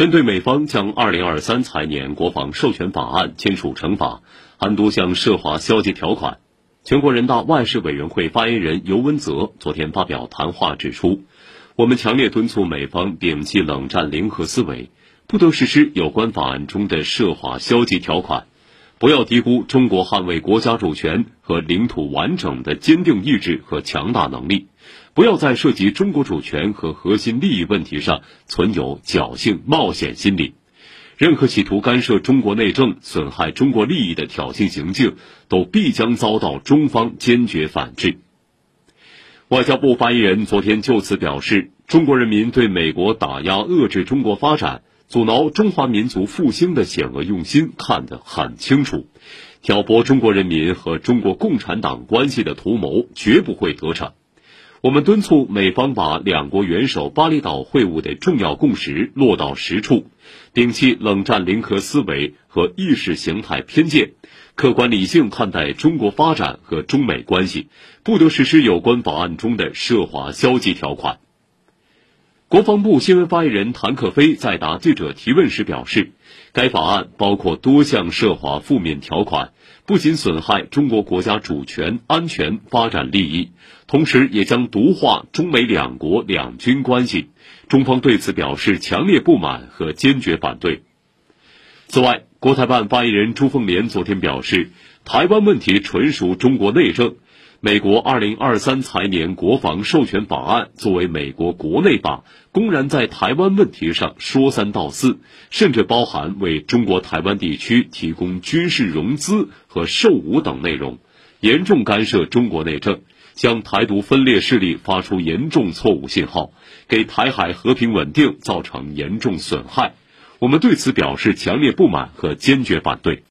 针对美方将二零二三财年国防授权法案签署惩罚，韩都向涉华消极条款，全国人大外事委员会发言人尤文泽昨天发表谈话指出，我们强烈敦促美方摒弃冷战零和思维，不得实施有关法案中的涉华消极条款，不要低估中国捍卫国家主权和领土完整的坚定意志和强大能力。不要在涉及中国主权和核心利益问题上存有侥幸冒险心理，任何企图干涉中国内政、损害中国利益的挑衅行径，都必将遭到中方坚决反制。外交部发言人昨天就此表示，中国人民对美国打压遏制中国发展、阻挠中华民族复兴的险恶用心看得很清楚，挑拨中国人民和中国共产党关系的图谋绝不会得逞。我们敦促美方把两国元首巴厘岛会晤的重要共识落到实处，摒弃冷战零和思维和意识形态偏见，客观理性看待中国发展和中美关系，不得实施有关法案中的涉华消极条款。国防部新闻发言人谭克飞在答记者提问时表示，该法案包括多项涉华负面条款，不仅损害中国国家主权、安全、发展利益，同时也将毒化中美两国两军关系。中方对此表示强烈不满和坚决反对。此外，国台办发言人朱凤莲昨天表示，台湾问题纯属中国内政。美国二零二三财年国防授权法案作为美国国内法，公然在台湾问题上说三道四，甚至包含为中国台湾地区提供军事融资和售武等内容，严重干涉中国内政，向台独分裂势力发出严重错误信号，给台海和平稳定造成严重损害。我们对此表示强烈不满和坚决反对。